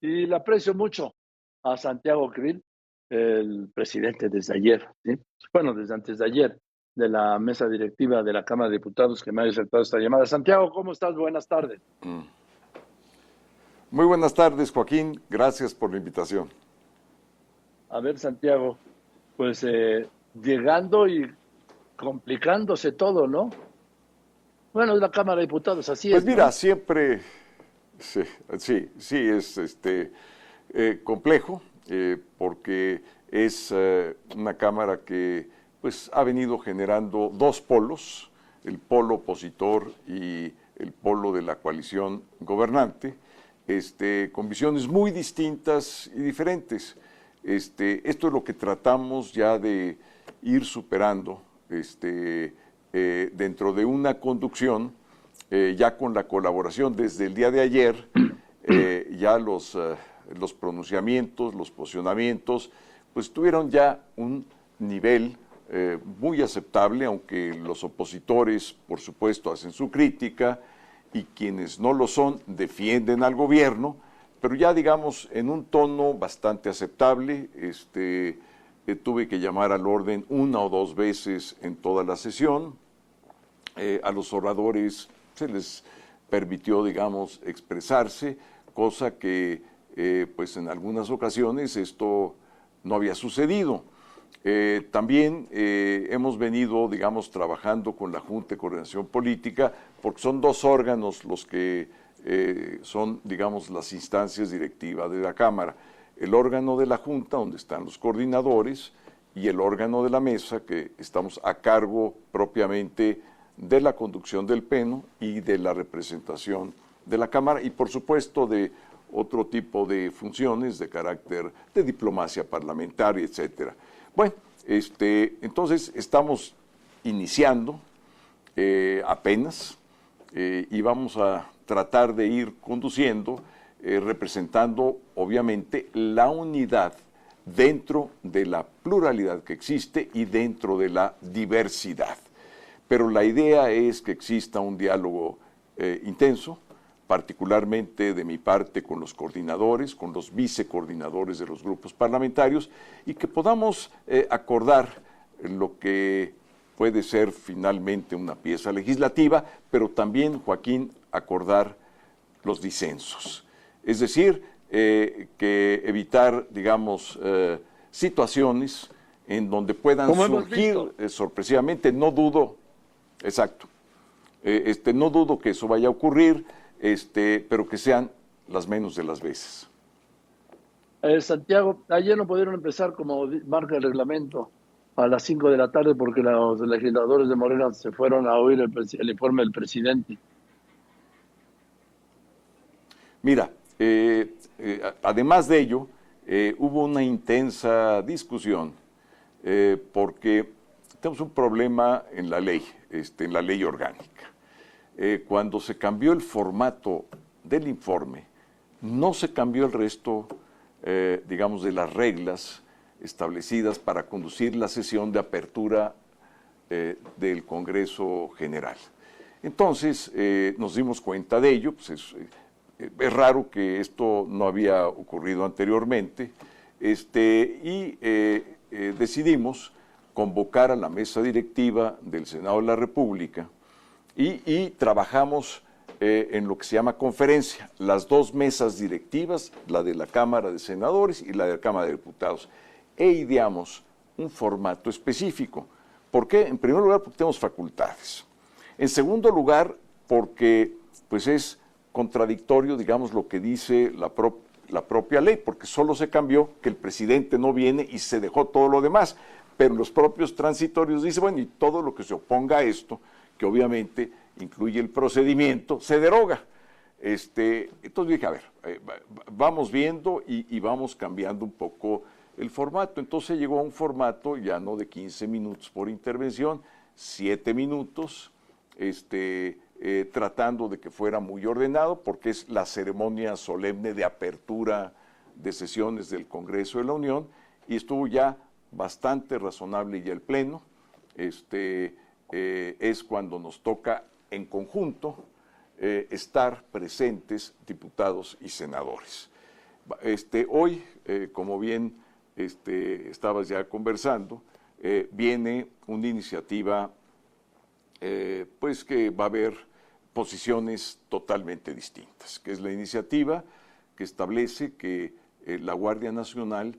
y le aprecio mucho a Santiago Krill, el presidente desde ayer, bueno, desde antes de ayer, de la mesa directiva de la Cámara de Diputados que me ha aceptado esta llamada. Santiago, ¿cómo estás? Buenas tardes. Mm. Muy buenas tardes, Joaquín. Gracias por la invitación. A ver, Santiago, pues eh, llegando y complicándose todo, ¿no? Bueno, es la Cámara de Diputados, así pues es. Pues mira, siempre, sí, sí, sí, es este, eh, complejo, eh, porque es una Cámara que pues ha venido generando dos polos, el polo opositor y el polo de la coalición gobernante, este, con visiones muy distintas y diferentes. Este, esto es lo que tratamos ya de ir superando este, eh, dentro de una conducción, eh, ya con la colaboración desde el día de ayer, eh, ya los, los pronunciamientos, los posicionamientos, pues tuvieron ya un nivel eh, muy aceptable, aunque los opositores, por supuesto, hacen su crítica y quienes no lo son defienden al gobierno, pero ya digamos en un tono bastante aceptable. Este, eh, tuve que llamar al orden una o dos veces en toda la sesión. Eh, a los oradores se les permitió, digamos, expresarse, cosa que, pues en algunas ocasiones esto no había sucedido. Eh, también eh, hemos venido, digamos, trabajando con la Junta de Coordinación Política, porque son dos órganos los que eh, son, digamos, las instancias directivas de la Cámara. El órgano de la Junta, donde están los coordinadores, y el órgano de la mesa, que estamos a cargo propiamente de la conducción del Pleno y de la representación de la Cámara, y por supuesto de otro tipo de funciones de carácter de diplomacia parlamentaria, etcétera. Bueno, este, entonces estamos iniciando eh, apenas eh, y vamos a tratar de ir conduciendo, eh, representando obviamente la unidad dentro de la pluralidad que existe y dentro de la diversidad. Pero la idea es que exista un diálogo intenso, particularmente de mi parte con los coordinadores, con los vicecoordinadores de los grupos parlamentarios, y que podamos eh, acordar lo que puede ser finalmente una pieza legislativa, pero también, Joaquín, acordar los disensos. Es decir, eh, que evitar, digamos, eh, situaciones en donde puedan surgir sorpresivamente, no dudo, exacto, este, no dudo que eso vaya a ocurrir, este, pero que sean las menos de las veces. Eh, Santiago, ayer no pudieron empezar como marca el reglamento a las 5 de la tarde porque los legisladores de Morena se fueron a oír el, informe del presidente. Mira, eh, eh, además de ello, hubo una intensa discusión porque tenemos un problema en la ley, este, en la ley orgánica. Eh, cuando se cambió el formato del informe, no se cambió el resto, eh, digamos, de las reglas establecidas para conducir la sesión de apertura eh, del Congreso General. Entonces nos dimos cuenta de ello, pues es, es, raro que esto no había ocurrido anteriormente, este, y decidimos convocar a la mesa directiva del Senado de la República, y, trabajamos eh, en lo que se llama conferencia, las dos mesas directivas, la de la Cámara de Senadores y la de la Cámara de Diputados, e ideamos un formato específico. ¿Por qué? En primer lugar, porque tenemos facultades. En segundo lugar, porque pues es contradictorio, digamos, lo que dice la, la propia ley, porque solo se cambió que el presidente no viene y se dejó todo lo demás. Pero los propios transitorios dicen, bueno, y todo lo que se oponga a esto, que obviamente incluye el procedimiento, se deroga. Este, entonces dije, a ver, eh, vamos viendo y, vamos cambiando un poco el formato. Entonces llegó a un formato ya no de 15 minutos por intervención, 7 minutos, este, eh, tratando de que fuera muy ordenado, porque es la ceremonia solemne de apertura de sesiones del Congreso de la Unión, y estuvo ya bastante razonable ya el Pleno. Este, eh, es cuando nos toca en conjunto eh, estar presentes diputados y senadores. Este, hoy, eh, como bien este, estabas ya conversando, viene una iniciativa pues que va a haber posiciones totalmente distintas, que es la iniciativa que establece que la Guardia Nacional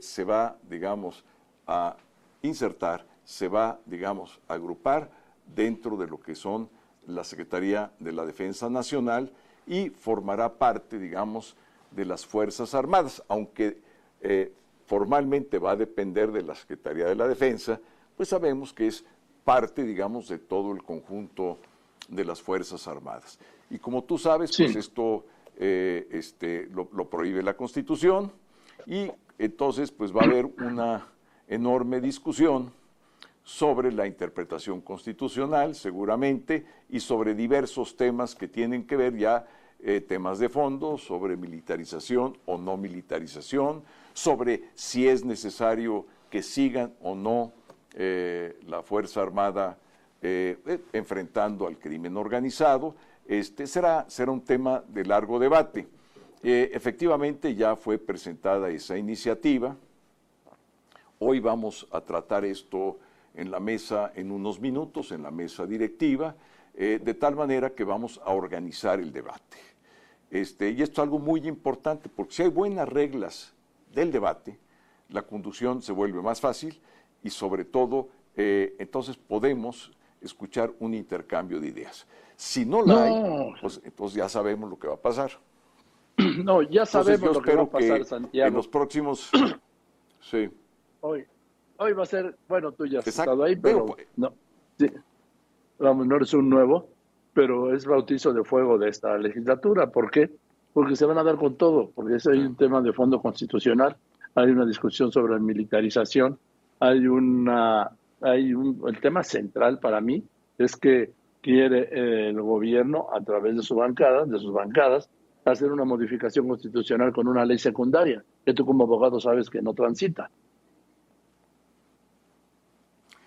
se va, digamos, a insertar, se va, digamos, a agrupar dentro de lo que son la Secretaría de la Defensa Nacional y formará parte, digamos, de las Fuerzas Armadas, aunque eh, formalmente va a depender de la Secretaría de la Defensa, pues sabemos que es parte, digamos, de todo el conjunto de las Fuerzas Armadas. Y como tú sabes, pues esto eh, este, lo, lo, prohíbe la Constitución y entonces pues va a haber una enorme discusión sobre la interpretación constitucional, seguramente, y sobre diversos temas que tienen que ver ya eh, temas de fondo, sobre militarización o no militarización, sobre si es necesario que sigan o no eh, la Fuerza Armada eh, enfrentando al crimen organizado. Este será, será un tema de largo debate. Efectivamente ya fue presentada esa iniciativa. Hoy vamos a tratar esto en la mesa en unos minutos, en la mesa directiva, eh, de tal manera que vamos a organizar el debate. Este, y esto es algo muy importante, porque si hay buenas reglas del debate, la conducción se vuelve más fácil y sobre todo, eh, entonces podemos escuchar un intercambio de ideas. Si no la hay, pues entonces ya sabemos lo que va a pasar. No, ya sabemos lo que va a pasar, Santiago. En los próximos... sí. Hoy, hoy va a ser, bueno, tú ya has estado ahí, pero, no, sí, vamos, no eres un nuevo, pero es bautizo de fuego de esta legislatura. ¿Por qué? Porque se van a dar con todo, porque es, hay un tema de fondo constitucional, hay una discusión sobre la militarización, hay una, hay un, el tema central para mí es que quiere el gobierno, a través de su bancada, de sus bancadas, hacer una modificación constitucional con una ley secundaria, que tú como abogado sabes que no transita.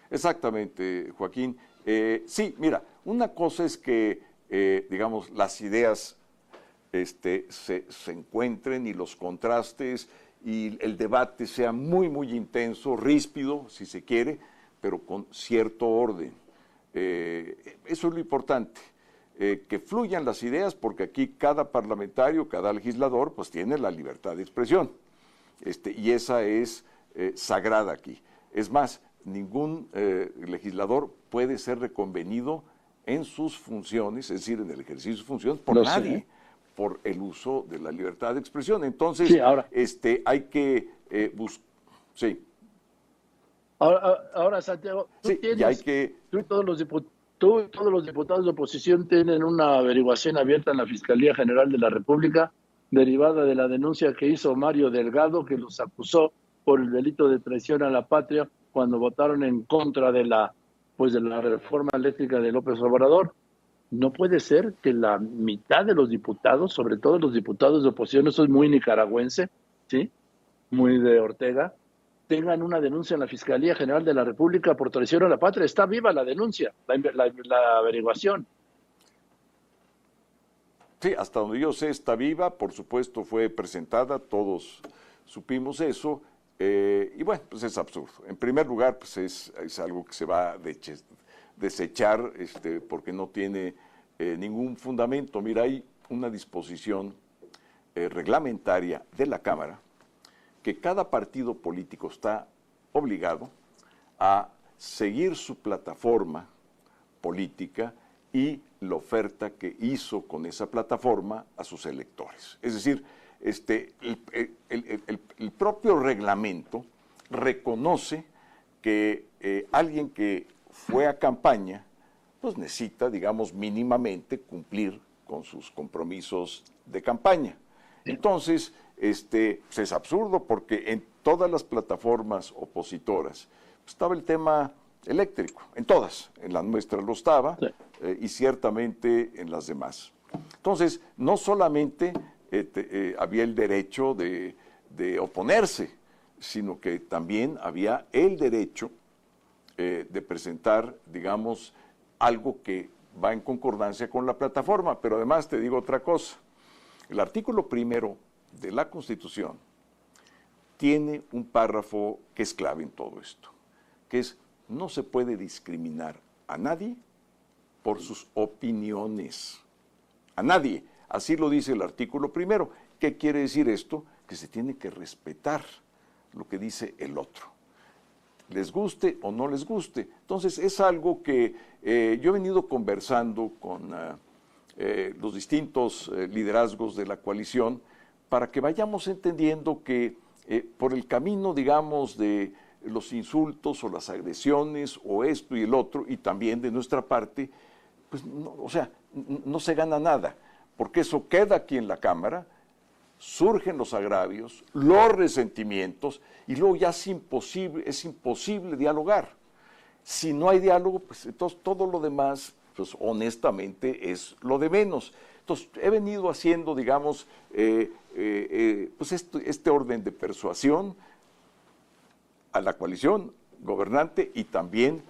Exactamente, Joaquín. Eh, sí, mira, una cosa es que, eh, digamos, las ideas este, se, encuentren y los contrastes y el debate sea muy, muy intenso, ríspido, si se quiere, pero con cierto orden. Eh, eso es lo importante, que fluyan las ideas, porque aquí cada parlamentario, cada legislador, pues tiene la libertad de expresión. Este, y esa es sagrada aquí. Es más, ningún eh, legislador puede ser reconvenido en sus funciones, es decir, en el ejercicio de sus funciones, por nadie, por el uso de la libertad de expresión. Entonces, este, hay que eh, buscar. Sí. Ahora, Santiago, tú tienes, hay que... tú, todos los tú y todos los diputados de oposición tienen una averiguación abierta en la Fiscalía General de la República derivada de la denuncia que hizo Mario Delgado, que los acusó por el delito de traición a la patria cuando votaron en contra de la pues de la reforma eléctrica de López Obrador. No puede ser que la mitad de los diputados, sobre todo los diputados de oposición, eso es muy nicaragüense, ¿sí? Muy de Ortega, tengan una denuncia en la Fiscalía General de la República por traición a la patria. Está viva la denuncia, la, averiguación. Sí, hasta donde yo sé está viva, por supuesto fue presentada, todos supimos eso, eh, y bueno, pues es absurdo. En primer lugar, pues es, algo que se va a desechar este, porque no tiene eh, ningún fundamento. Mira, hay una disposición eh, reglamentaria de la Cámara que cada partido político está obligado a seguir su plataforma política y la oferta que hizo con esa plataforma a sus electores. Es decir, este, el, propio reglamento reconoce que eh, alguien que fue a campaña, pues necesita, digamos, mínimamente cumplir con sus compromisos de campaña. Entonces, este, pues, es absurdo porque en todas las plataformas opositoras pues, estaba el tema eléctrico, en todas, en la nuestra lo estaba eh, y ciertamente en las demás. Entonces, no solamente este, eh, había el derecho de, oponerse, sino que también había el derecho eh, de presentar, digamos, algo que va en concordancia con la plataforma. Pero además te digo otra cosa. El artículo primero de la Constitución tiene un párrafo que es clave en todo esto, que es no se puede discriminar a nadie por sus opiniones. A nadie. Así lo dice el artículo primero. ¿Qué quiere decir esto? Que se tiene que respetar lo que dice el otro. Les guste o no les guste. Entonces es algo que eh, yo he venido conversando con ah, eh, los distintos eh, liderazgos de la coalición para que vayamos entendiendo que por el camino, digamos, de los insultos o las agresiones o esto y el otro, y también de nuestra parte, pues, o sea, no se gana nada, porque eso queda aquí en la Cámara, surgen los agravios, los resentimientos, y luego ya es imposible, es imposible dialogar. Si no hay diálogo, pues entonces todo lo demás, pues honestamente, es lo de menos. Entonces, he venido haciendo, digamos, eh, eh, eh, pues este, orden de persuasión, a la coalición gobernante y también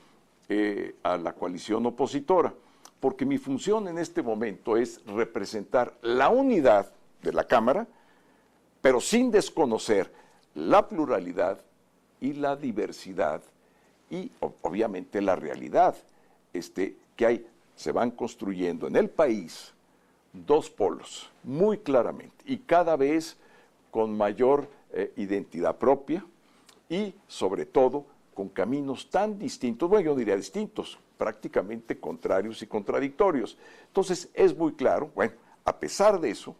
a la coalición opositora, porque mi función en este momento es representar la unidad de la Cámara, pero sin desconocer la pluralidad y la diversidad y obviamente la realidad este, que hay, se van construyendo en el país dos polos muy claramente y cada vez con mayor eh, identidad propia, y sobre todo con caminos tan distintos, bueno, yo diría distintos, prácticamente contrarios y contradictorios. Entonces es muy claro, bueno, a pesar de eso,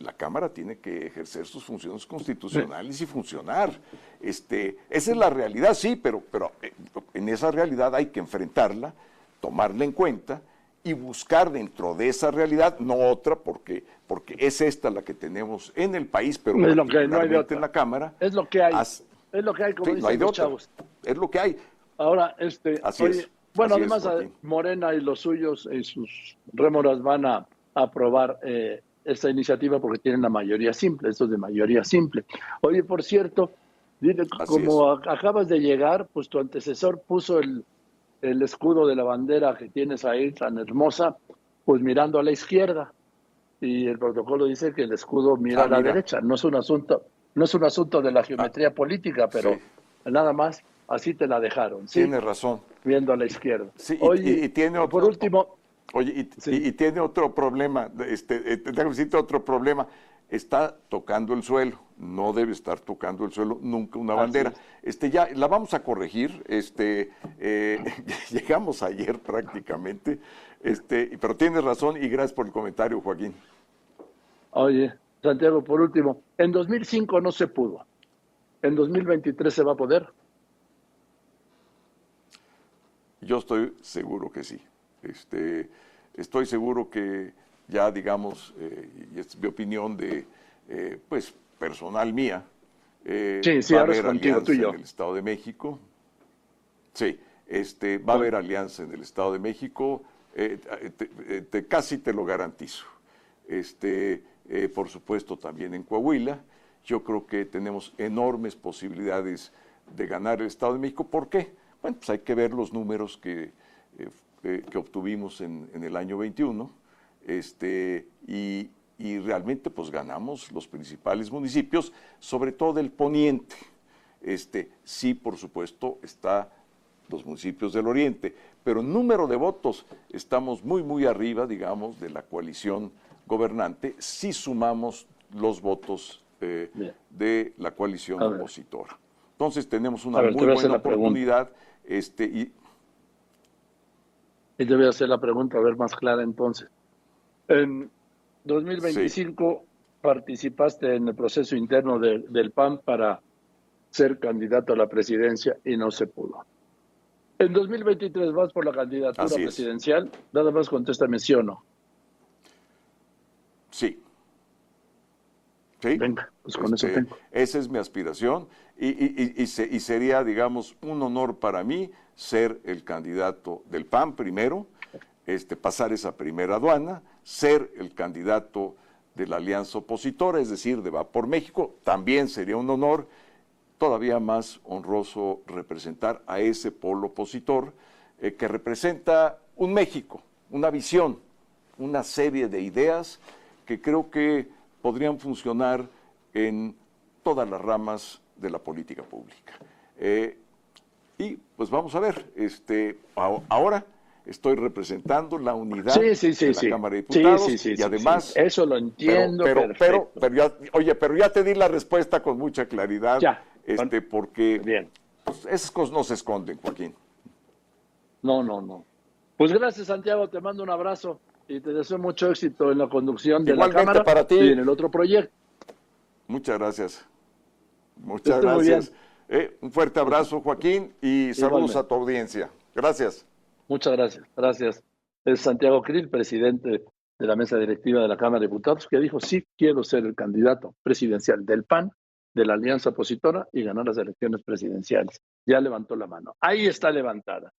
la Cámara tiene que ejercer sus funciones constitucionales y funcionar. Este, esa es la realidad, sí, pero, pero eh, en esa realidad hay que enfrentarla, tomarla en cuenta y buscar dentro de esa realidad, no otra, porque, porque es esta la que tenemos en el país, pero es lo que no hay en la Cámara. Es lo que hay. es lo que hay, como dicen los chavos. Es lo que hay. Ahora, este, bueno, además Morena y los suyos y sus rémoras van a aprobar eh, esta iniciativa porque tienen la mayoría simple, esto es de mayoría simple. Oye, por cierto, como acabas de llegar, pues tu antecesor puso el el escudo de la bandera que tienes ahí tan hermosa, pues mirando a la izquierda. Y el protocolo dice que el escudo mira ah, a la derecha. No es un asunto, no es un asunto de la geometría ah, política, pero nada más así te la dejaron. ¿sí? Tiene razón. Viendo a la izquierda. Sí, y, tiene otro, por último. Oye, y, tiene otro problema, este, eh, otro problema está tocando el suelo, no debe estar tocando el suelo nunca una bandera. Este ya la vamos a corregir, este eh, llegamos ayer prácticamente, este, pero tienes razón y gracias por el comentario, Joaquín. Oye, Santiago, por último, en 2005 no se pudo. ¿En 2023 se va a poder? Yo estoy seguro que sí. Este, estoy seguro que ya digamos, eh, y es mi opinión de, eh, pues, personal mía, eh, va a haber alianza en el Estado de México. Sí, este, va a haber alianza en el Estado de México, te, casi te lo garantizo. Este, por supuesto, también en Coahuila. Yo creo que tenemos enormes posibilidades de ganar el Estado de México. ¿Por qué? Bueno, pues hay que ver los números que, que obtuvimos en, en el año 21 este, y, realmente pues ganamos los principales municipios, sobre todo el poniente. Este, sí, por supuesto, está los municipios del oriente, pero en número de votos estamos muy, muy arriba, digamos, de la coalición gobernante, si sumamos los votos eh, de la coalición opositora. Entonces tenemos una muy buena oportunidad. Este, y, y te voy a hacer la pregunta, a ver más clara entonces. En 2025 participaste en el proceso interno del PAN para ser candidato a la presidencia y no se pudo. En 2023 vas por la candidatura presidencial, nada más contéstame sí o no. Sí. Sí. Venga, pues con eso este, tengo. Esa es mi aspiración y, y, y, y, sería, digamos, un honor para mí ser el candidato del PAN primero, este, pasar esa primera aduana, ser el candidato de la alianza opositora, es decir, de Va por México, también sería un honor, todavía más honroso representar a ese polo opositor eh, que representa un México, una visión, una serie de ideas que creo que podrían funcionar en todas las ramas de la política pública. Eh, y pues vamos a ver, este, ahora estoy representando la unidad de la Cámara de Diputados y además eso lo entiendo pero pero, pero, ya, oye pero ya te di la respuesta con mucha claridad este porque Bien. Pues, esas cosas no se esconden Joaquín. No no no. Pues gracias Santiago te mando un abrazo y te deseo mucho éxito en la conducción de la cámara para ti. y en el otro proyecto. Muchas gracias. Muchas gracias. eh, un fuerte abrazo Joaquín y saludos a tu audiencia. Gracias Muchas gracias. Gracias. Es Santiago Krill, presidente de la mesa directiva de la Cámara de Diputados, que dijo, sí quiero ser el candidato presidencial del PAN, de la alianza opositora, y ganar las elecciones presidenciales. Ya levantó la mano. Ahí está levantada.